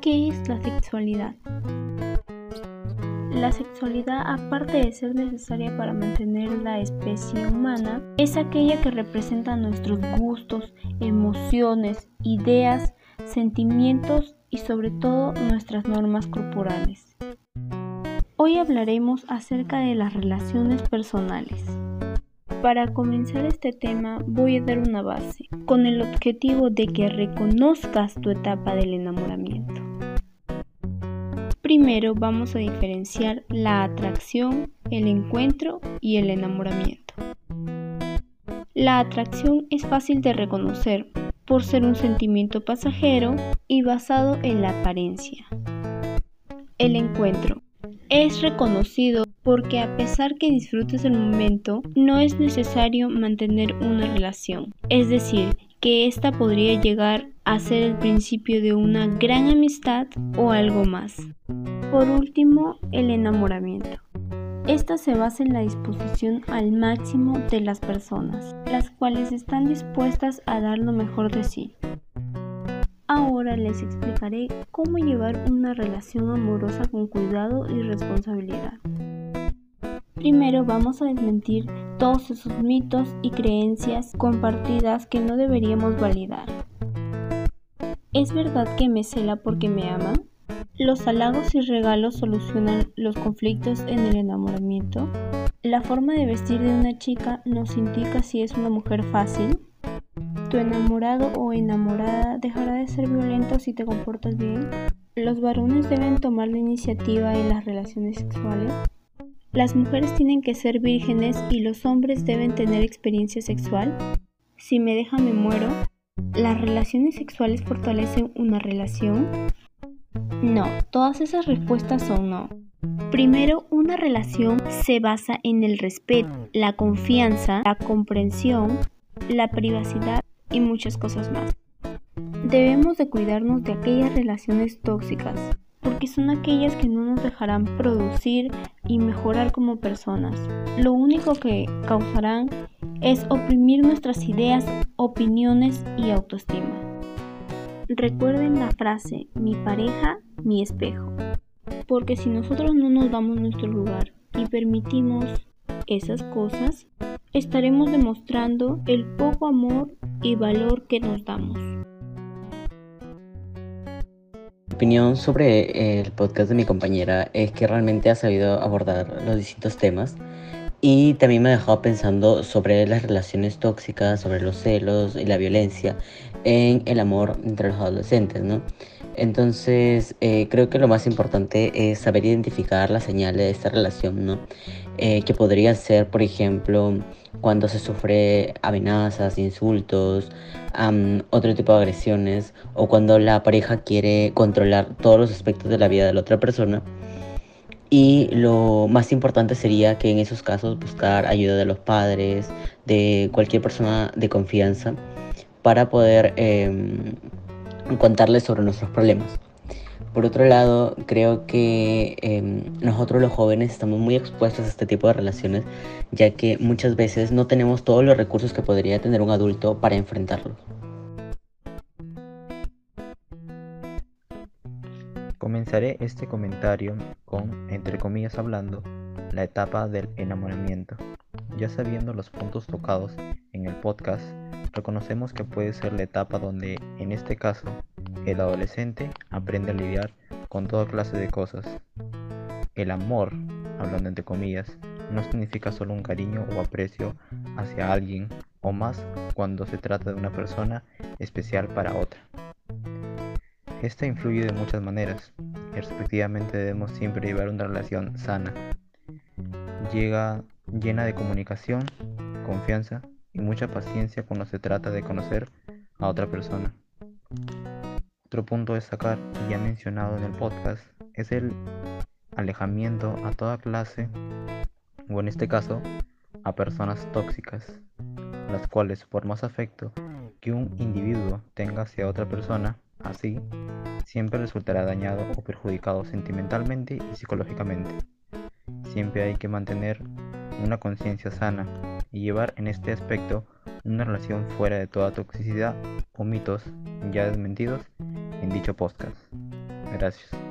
¿Qué es la sexualidad? La sexualidad, aparte de ser necesaria para mantener la especie humana, es aquella que representa nuestros gustos, emociones, ideas, sentimientos y sobre todo nuestras normas corporales. Hoy hablaremos acerca de las relaciones personales. Para comenzar este tema voy a dar una base, con el objetivo de que reconozcas tu etapa del enamoramiento. Primero vamos a diferenciar la atracción, el encuentro y el enamoramiento. La atracción es fácil de reconocer por ser un sentimiento pasajero y basado en la apariencia. El encuentro es reconocido porque a pesar que disfrutes el momento, no es necesario mantener una relación. Es decir, que ésta podría llegar a ser el principio de una gran amistad o algo más. Por último, el enamoramiento. Esta se basa en la disposición al máximo de las personas, las cuales están dispuestas a dar lo mejor de sí. Ahora les explicaré cómo llevar una relación amorosa con cuidado y responsabilidad. Primero vamos a desmentir todos esos mitos y creencias compartidas que no deberíamos validar. ¿Es verdad que me cela porque me ama? ¿Los halagos y regalos solucionan los conflictos en el enamoramiento? ¿La forma de vestir de una chica nos indica si es una mujer fácil? ¿Tu enamorado o enamorada dejará de ser violento si te comportas bien? ¿Los varones deben tomar la iniciativa en las relaciones sexuales? ¿Las mujeres tienen que ser vírgenes y los hombres deben tener experiencia sexual? Si me deja me muero. ¿Las relaciones sexuales fortalecen una relación? No, todas esas respuestas son no. Primero, una relación se basa en el respeto, la confianza, la comprensión, la privacidad y muchas cosas más. Debemos de cuidarnos de aquellas relaciones tóxicas, porque son aquellas que no nos dejarán producir y mejorar como personas. Lo único que causarán es oprimir nuestras ideas, opiniones y autoestima. Recuerden la frase, mi pareja, mi espejo. Porque si nosotros no nos damos nuestro lugar y permitimos esas cosas, estaremos demostrando el poco amor y valor que nos damos. Opinión sobre el podcast de mi compañera es que realmente ha sabido abordar los distintos temas y también me ha dejado pensando sobre las relaciones tóxicas, sobre los celos y la violencia en el amor entre los adolescentes, ¿no? Entonces, eh, creo que lo más importante es saber identificar las señales de esta relación, ¿no? Eh, que podría ser, por ejemplo, cuando se sufre amenazas, insultos, otro tipo de agresiones, o cuando la pareja quiere controlar todos los aspectos de la vida de la otra persona y lo más importante sería que en esos casos buscar ayuda de los padres, de cualquier persona de confianza, para poder em, contarles sobre nuestros problemas. Por otro lado, creo que em, nosotros los jóvenes estamos muy expuestos a este tipo de relaciones, ya que muchas veces no tenemos todos los recursos que podría tener un adulto para enfrentarlos. Comenzaré este comentario con, entre comillas hablando, la etapa del enamoramiento. Ya sabiendo los puntos tocados en el podcast, reconocemos que puede ser la etapa donde, en este caso, el adolescente aprende a lidiar con toda clase de cosas. El amor, hablando entre comillas, no significa solo un cariño o aprecio hacia alguien o más cuando se trata de una persona especial para otra. Esta influye de muchas maneras y respectivamente debemos siempre llevar una relación sana, llega llena de comunicación, confianza y mucha paciencia cuando se trata de conocer a otra persona. Otro punto a destacar, y ya mencionado en el podcast, es el alejamiento a toda clase, o en este caso, a personas tóxicas, las cuales por más afecto que un individuo tenga hacia otra persona, Así, siempre resultará dañado o perjudicado sentimentalmente y psicológicamente. Siempre hay que mantener una conciencia sana y llevar en este aspecto una relación fuera de toda toxicidad o mitos ya desmentidos en dicho podcast. Gracias.